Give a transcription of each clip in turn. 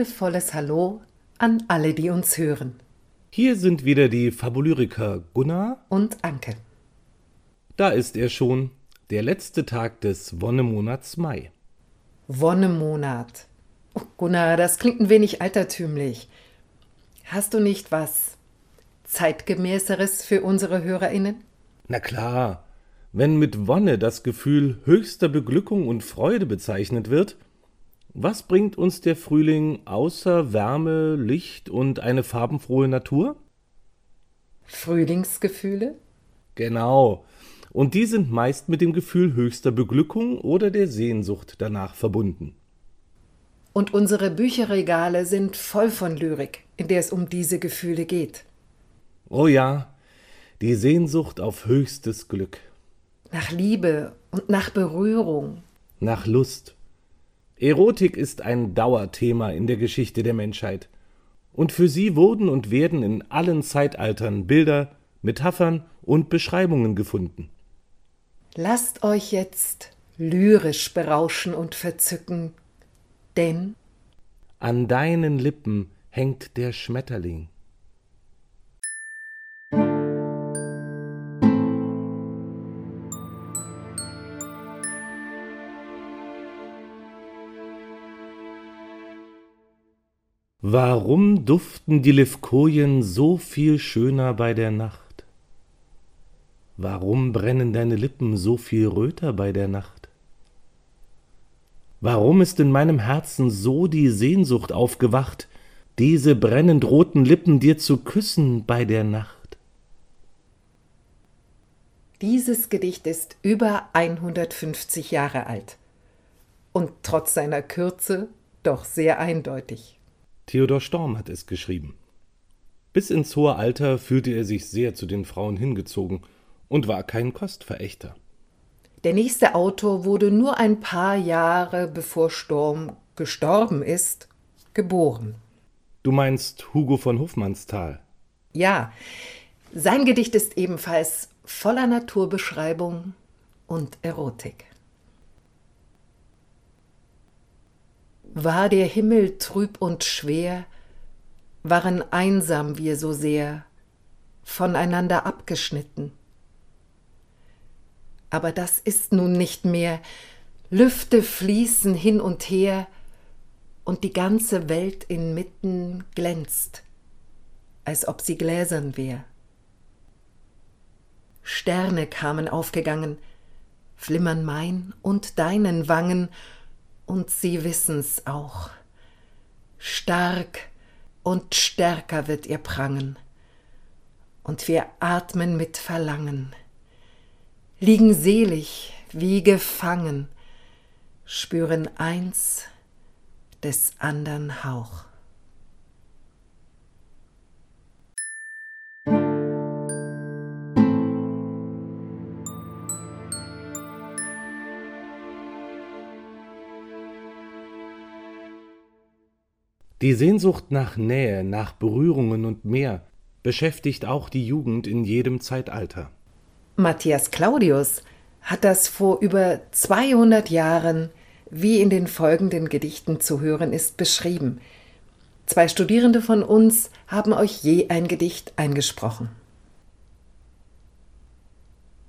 liebevolles Hallo an alle, die uns hören. Hier sind wieder die Fabulyriker Gunnar und Anke. Da ist er schon, der letzte Tag des Wonnemonats Mai. Wonnemonat. Oh, Gunnar, das klingt ein wenig altertümlich. Hast du nicht was zeitgemäßeres für unsere HörerInnen? Na klar, wenn mit Wonne das Gefühl höchster Beglückung und Freude bezeichnet wird, was bringt uns der Frühling außer Wärme, Licht und eine farbenfrohe Natur? Frühlingsgefühle? Genau. Und die sind meist mit dem Gefühl höchster Beglückung oder der Sehnsucht danach verbunden. Und unsere Bücherregale sind voll von Lyrik, in der es um diese Gefühle geht. Oh ja, die Sehnsucht auf höchstes Glück. Nach Liebe und nach Berührung. Nach Lust. Erotik ist ein Dauerthema in der Geschichte der Menschheit. Und für sie wurden und werden in allen Zeitaltern Bilder, Metaphern und Beschreibungen gefunden. Lasst euch jetzt lyrisch berauschen und verzücken, denn an deinen Lippen hängt der Schmetterling. Warum duften die Levkojen so viel schöner bei der Nacht? Warum brennen deine Lippen so viel röter bei der Nacht? Warum ist in meinem Herzen so die Sehnsucht aufgewacht, diese brennend roten Lippen dir zu küssen bei der Nacht? Dieses Gedicht ist über 150 Jahre alt und trotz seiner Kürze doch sehr eindeutig. Theodor Storm hat es geschrieben. Bis ins hohe Alter fühlte er sich sehr zu den Frauen hingezogen und war kein Kostverächter. Der nächste Autor wurde nur ein paar Jahre bevor Storm gestorben ist, geboren. Du meinst Hugo von Hofmannsthal? Ja, sein Gedicht ist ebenfalls voller Naturbeschreibung und Erotik. War der Himmel trüb und schwer, waren einsam wir so sehr, voneinander abgeschnitten. Aber das ist nun nicht mehr, Lüfte fließen hin und her, und die ganze Welt inmitten glänzt, als ob sie gläsern wär. Sterne kamen aufgegangen, flimmern mein und deinen Wangen, und sie wissen's auch. Stark und stärker wird ihr prangen, und wir atmen mit Verlangen, liegen selig wie gefangen, spüren eins des andern Hauch. Die Sehnsucht nach Nähe, nach Berührungen und mehr beschäftigt auch die Jugend in jedem Zeitalter. Matthias Claudius hat das vor über 200 Jahren, wie in den folgenden Gedichten zu hören ist, beschrieben. Zwei Studierende von uns haben euch je ein Gedicht eingesprochen.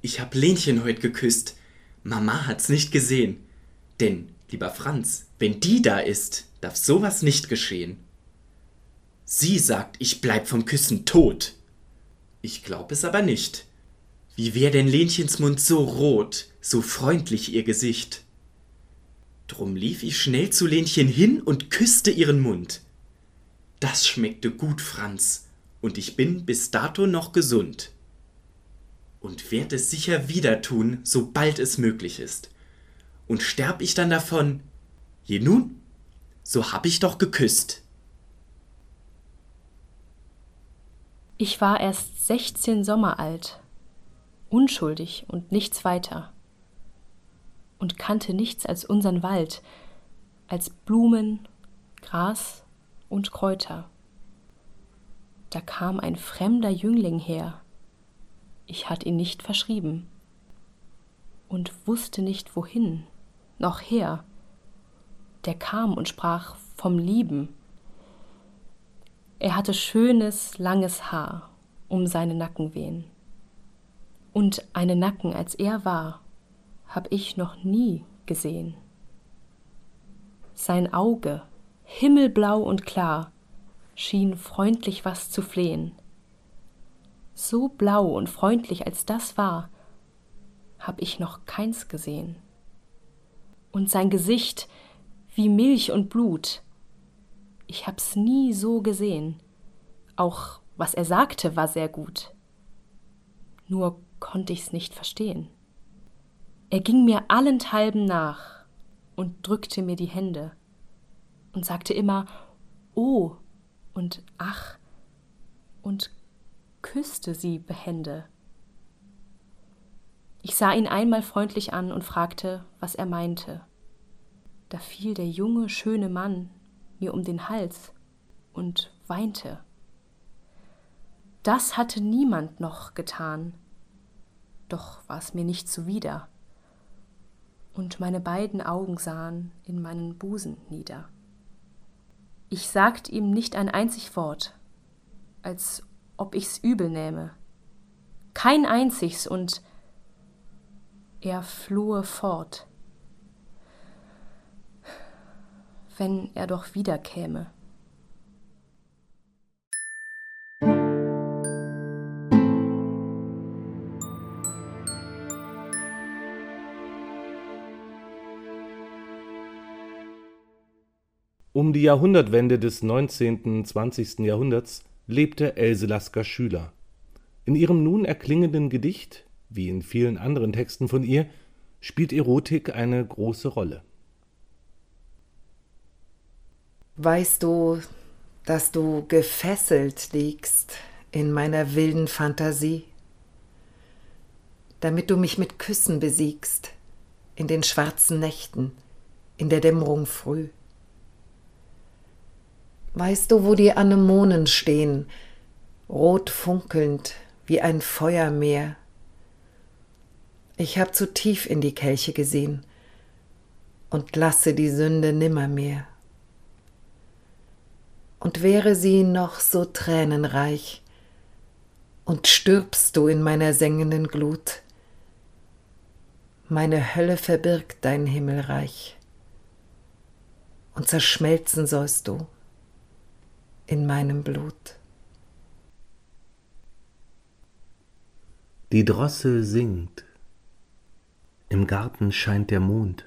Ich hab Lenchen heut geküsst. Mama hat's nicht gesehen. Denn, lieber Franz, wenn die da ist, darf sowas nicht geschehen. Sie sagt, ich bleib vom Küssen tot. Ich glaub es aber nicht. Wie wär denn Lenchens Mund so rot, so freundlich ihr Gesicht? Drum lief ich schnell zu Lenchen hin und küsste ihren Mund. Das schmeckte gut, Franz, und ich bin bis dato noch gesund. Und werd es sicher wieder tun, sobald es möglich ist. Und sterb ich dann davon, je nun, so hab ich doch geküsst. Ich war erst sechzehn Sommer alt, unschuldig und nichts weiter, und kannte nichts als unsern Wald, als Blumen, Gras und Kräuter. Da kam ein fremder Jüngling her, ich hatt ihn nicht verschrieben, und wusste nicht wohin, noch her, der kam und sprach vom Lieben, Er hatte schönes, langes Haar um seine Nackenwehen. Und einen Nacken, als er war, hab ich noch nie gesehen. Sein Auge, himmelblau und klar, schien freundlich was zu flehen. So blau und freundlich als das war, hab ich noch keins gesehen. Und sein Gesicht wie Milch und Blut, ich hab's nie so gesehen. Auch was er sagte, war sehr gut. Nur konnte ich's nicht verstehen. Er ging mir allenthalben nach und drückte mir die Hände und sagte immer Oh und Ach und küsste sie behende. Ich sah ihn einmal freundlich an und fragte, was er meinte. Da fiel der junge, schöne Mann mir um den Hals und weinte. Das hatte niemand noch getan, doch war es mir nicht zuwider und meine beiden Augen sahen in meinen Busen nieder. Ich sagte ihm nicht ein einzig Wort, als ob ich's übel nähme, kein einzigs, und er flohe fort, wenn er doch wiederkäme. Um die Jahrhundertwende des 19. / 20. Jahrhunderts lebte Else Lasker Schüler. In ihrem nun erklingenden Gedicht, wie in vielen anderen Texten von ihr, spielt Erotik eine große Rolle. Weißt du, dass du gefesselt liegst in meiner wilden Fantasie, damit du mich mit Küssen besiegst in den schwarzen Nächten, in der Dämmerung früh. Weißt du, wo die Anemonen stehen, rot funkelnd wie ein Feuermeer? Ich hab zu tief in die Kelche gesehen und lasse die Sünde nimmermehr. Und wäre sie noch so tränenreich, und stirbst du in meiner sengenden Glut, meine Hölle verbirgt dein Himmelreich, und zerschmelzen sollst du in meinem Blut. Die Drossel singt, im Garten scheint der Mond,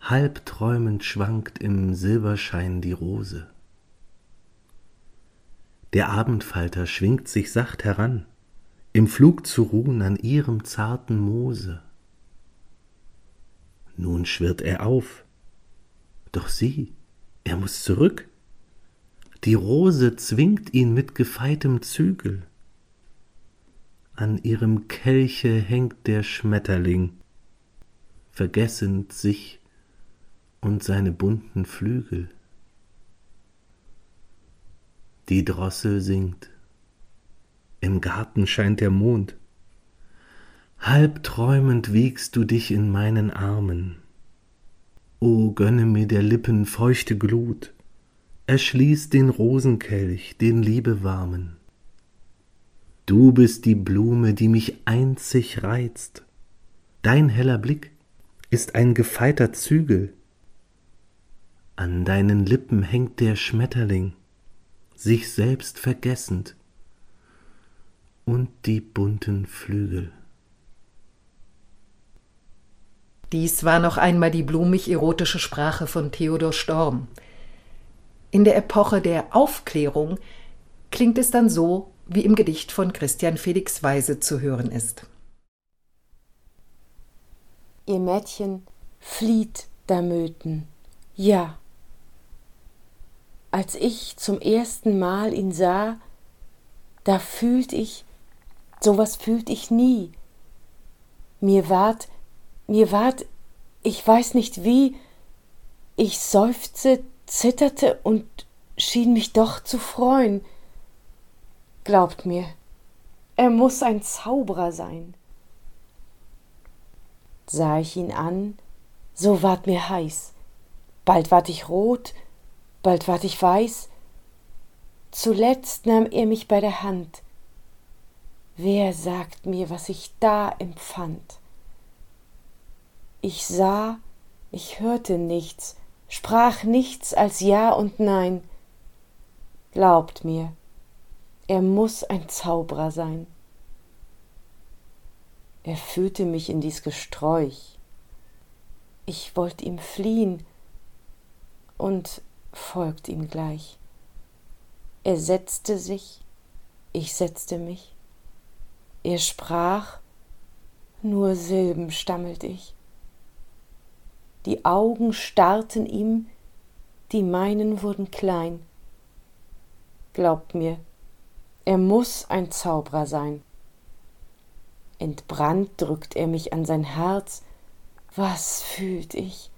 halb träumend schwankt im Silberschein die Rose. Der Abendfalter schwingt sich sacht heran, im Flug zu ruhen an ihrem zarten Moose. Nun schwirrt er auf, doch sieh, er muss zurück, die Rose zwingt ihn mit gefeitem Zügel. An ihrem Kelche hängt der Schmetterling, vergessend sich und seine bunten Flügel. Die Drossel singt, im Garten scheint der Mond, halb träumend wiegst du dich in meinen Armen. O gönne mir der Lippen feuchte Glut, erschließ den Rosenkelch, den liebewarmen. Du bist die Blume, die mich einzig reizt. Dein heller Blick ist ein gefeiter Zügel. An deinen Lippen hängt der Schmetterling, sich selbst vergessend, und die bunten Flügel. Dies war noch einmal die blumig-erotische Sprache von Theodor Storm. In der Epoche der Aufklärung klingt es dann so, wie im Gedicht von Christian Felix Weise zu hören ist. Ihr Mädchen flieht Damöten, ja. Als ich zum ersten Mal ihn sah, da fühlt ich, sowas fühlt ich nie. Mir ward, mir ward, ich weiß nicht wie, ich seufze zitterte und schien mich doch zu freuen. Glaubt mir, er muss ein Zauberer sein. Sah ich ihn an, so ward mir heiß, bald ward ich rot, bald ward ich weiß, zuletzt nahm er mich bei der Hand. Wer sagt mir, was ich da empfand? Ich sah, ich hörte nichts, sprach nichts als Ja und Nein. Glaubt mir, er muss ein Zauberer sein. Er führte mich in dies Gesträuch. Ich wollt ihm fliehen und folgt ihm gleich. Er setzte sich, ich setzte mich. Er sprach, nur Silben stammelt ich. Die Augen starrten ihm, die meinen wurden klein. Glaubt mir, er muss ein Zauberer sein. Entbrannt drückt er mich an sein Herz. Was fühlt ich?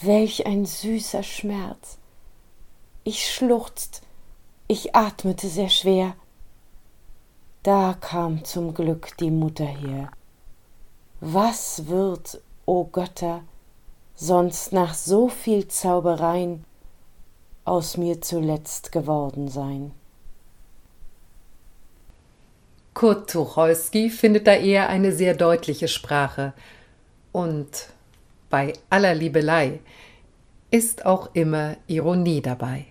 Welch ein süßer Schmerz. Ich schluchzt, ich atmete sehr schwer. Da kam zum Glück die Mutter her. Was wird, o oh Götter, sonst nach so viel Zaubereien aus mir zuletzt geworden sein? Kurt Tucholsky findet da eher eine sehr deutliche Sprache. Und bei aller Liebelei ist auch immer Ironie dabei.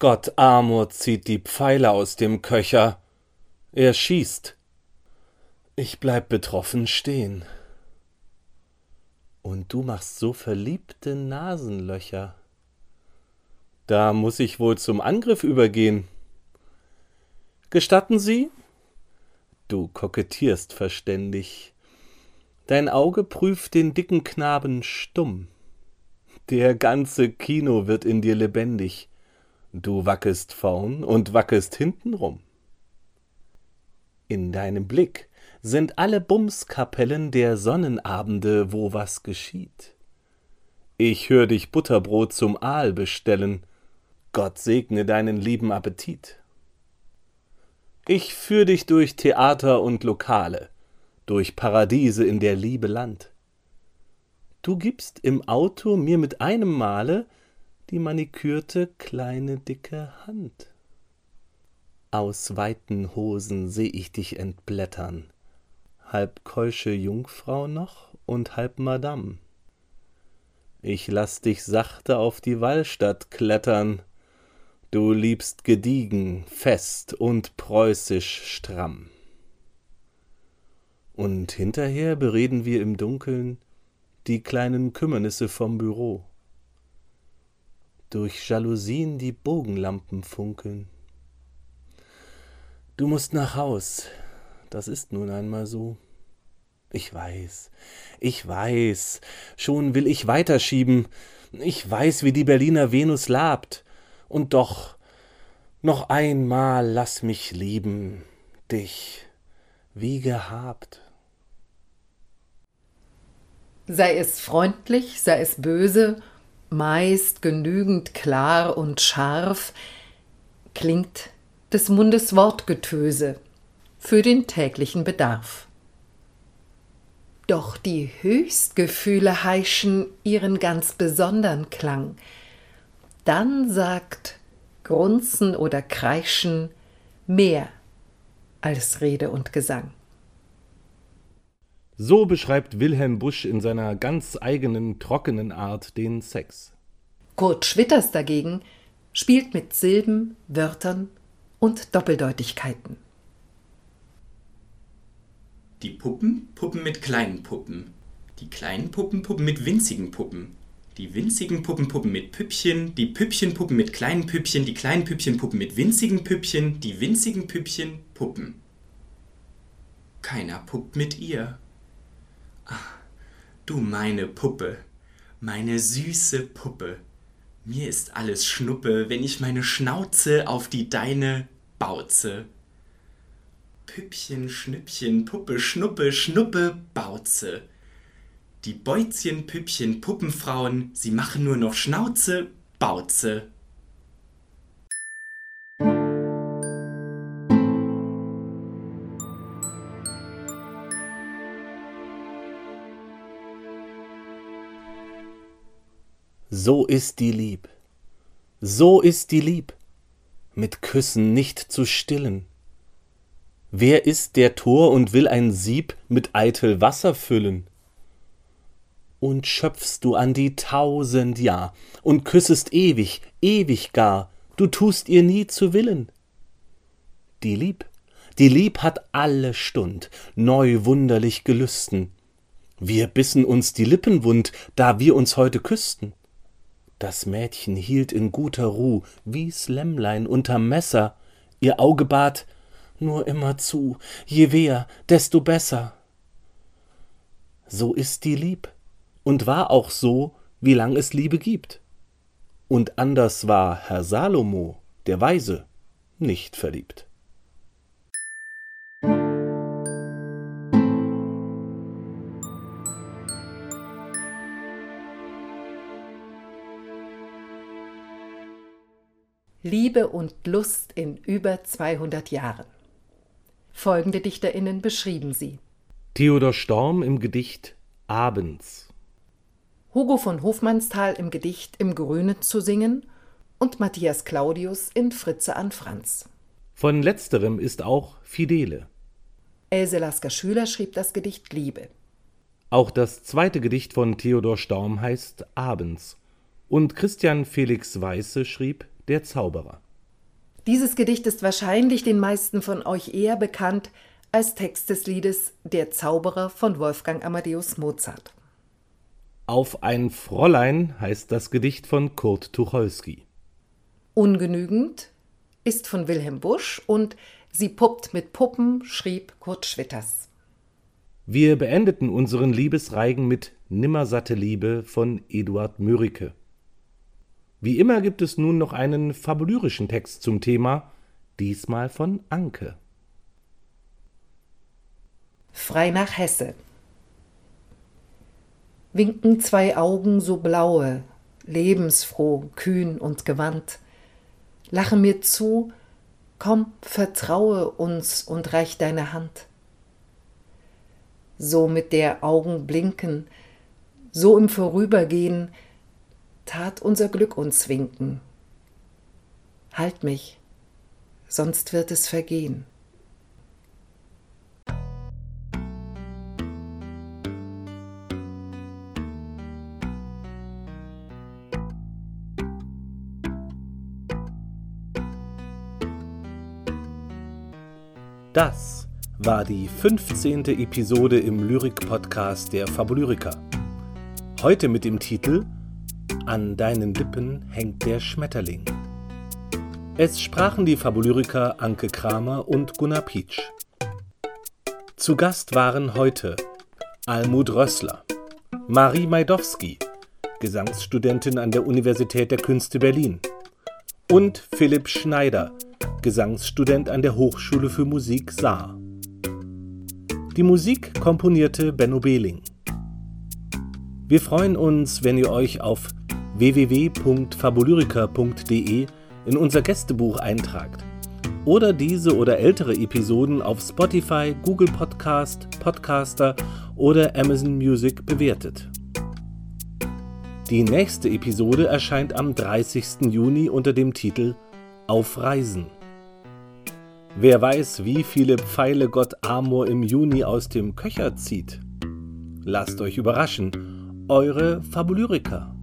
Gott Amor zieht die Pfeile aus dem Köcher. Er schießt. Ich bleib betroffen stehen. Und du machst so verliebte Nasenlöcher. Da muss ich wohl zum Angriff übergehen. Gestatten Sie? Du kokettierst verständig. Dein Auge prüft den dicken Knaben stumm. Der ganze Kino wird in dir lebendig. Du wackest vorn und wackest hintenrum. In deinem Blick sind alle Bumskapellen der Sonnenabende, wo was geschieht. Ich hör dich Butterbrot zum Aal bestellen. Gott segne deinen lieben Appetit. Ich führ dich durch Theater und Lokale, durch Paradiese in der Liebe Land. Du gibst im Auto mir mit einem Male die manikürte kleine dicke Hand. Aus weiten Hosen seh ich dich entblättern, halb keusche Jungfrau noch und halb Madame. Ich lass dich sachte auf die Wallstatt klettern, du liebst gediegen, fest und preußisch stramm. Und hinterher bereden wir im Dunkeln die kleinen Kümmernisse vom Büro durch Jalousien die Bogenlampen funkeln. Du musst nach Haus, das ist nun einmal so. Ich weiß, ich weiß, schon will ich weiterschieben, ich weiß, wie die Berliner Venus labt, und doch, noch einmal lass mich lieben, dich, wie gehabt. Sei es freundlich, sei es böse, meist genügend klar und scharf, klingt des Mundes Wortgetöse für den täglichen Bedarf. Doch die Höchstgefühle heischen ihren ganz besondern Klang. Dann sagt Grunzen oder Kreischen mehr als Rede und Gesang. So beschreibt Wilhelm Busch in seiner ganz eigenen, trockenen Art den Sex. Kurt Schwitters dagegen spielt mit Silben, Wörtern und Doppeldeutigkeiten. Die Puppen puppen mit kleinen Puppen. Die kleinen Puppen puppen mit winzigen Puppen. Die winzigen Puppen puppen mit Püppchen, die Püppchen puppen mit kleinen Püppchen, die kleinen Püppchen puppen mit winzigen Püppchen, die winzigen Püppchen puppen. Keiner puppt mit ihr. Du meine Puppe, meine süße Puppe. Mir ist alles Schnuppe, wenn ich meine Schnauze auf die deine bauze. Püppchen, Schnüppchen, Puppe, Schnuppe, Schnuppe, Bauze. Die Beuzchen, Püppchen, Puppenfrauen, sie machen nur noch Schnauze, Bauze. So ist die Lieb. So ist die Lieb, mit Küssen nicht zu stillen. Wer ist der Tor und will ein Sieb mit eitel Wasser füllen? Und schöpfst du an die tausend Jahr und küssest ewig, ewig gar, du tust ihr nie zu Willen. Die Lieb, die Lieb hat alle Stund neu wunderlich gelüsten. Wir bissen uns die Lippen wund, da wir uns heute küssten. Das Mädchen hielt in guter Ruh, wie's Lämmlein unterm Messer, ihr Auge bat, nur immer zu, je weher, desto besser. So ist die lieb und war auch so, wie lang es Liebe gibt. Und anders war Herr Salomo, der Weise, nicht verliebt. Liebe und Lust in über 200 Jahren. Folgende DichterInnen beschrieben sie: Theodor Storm im Gedicht Abends, Hugo von Hofmannsthal im Gedicht Im Grünen zu singen und Matthias Claudius in Fritze an Franz. Von letzterem ist auch Fidele. Else Lasker Schüler schrieb das Gedicht Liebe. Auch das zweite Gedicht von Theodor Storm heißt Abends. Und Christian Felix Weiße schrieb Der Zauberer. Dieses Gedicht ist wahrscheinlich den meisten von euch eher bekannt als Text des Liedes Der Zauberer von Wolfgang Amadeus Mozart. Auf ein Fräulein heißt das Gedicht von Kurt Tucholsky. Ungenügend ist von Wilhelm Busch und Sie puppt mit Puppen schrieb Kurt Schwitters. Wir beendeten unseren Liebesreigen mit Nimmersatte Liebe von Eduard Mörike. Wie immer gibt es nun noch einen fabulyrischen Text zum Thema, diesmal von Anke. Frei nach Hesse. Winken zwei Augen so blaue, lebensfroh, kühn und gewandt, lachen mir zu, komm, vertraue uns und reich deine Hand. So mit der Augen blinken, so im Vorübergehen, tat unser Glück uns winken. Halt mich, sonst wird es vergehen. Das war die 15. Episode im Lyrik-Podcast der Fabulyriker. Heute mit dem Titel An deinen Lippen hängt der Schmetterling. Es sprachen die Fabulyriker Anke Kramer und Gunnar Pietsch. Zu Gast waren heute Almut Rössler, Marie Majdowski, Gesangsstudentin an der Universität der Künste Berlin, und Philipp Schneider, Gesangsstudent an der Hochschule für Musik Saar. Die Musik komponierte Benno Behling. Wir freuen uns, wenn ihr euch auf www.fabulyrica.de in unser Gästebuch eintragt oder diese oder ältere Episoden auf Spotify, Google Podcast, Podcaster oder Amazon Music bewertet. Die nächste Episode erscheint am 30. Juni unter dem Titel Auf Reisen. Wer weiß, wie viele Pfeile Gott Amor im Juni aus dem Köcher zieht. Lasst euch überraschen. Eure Fabulyriker.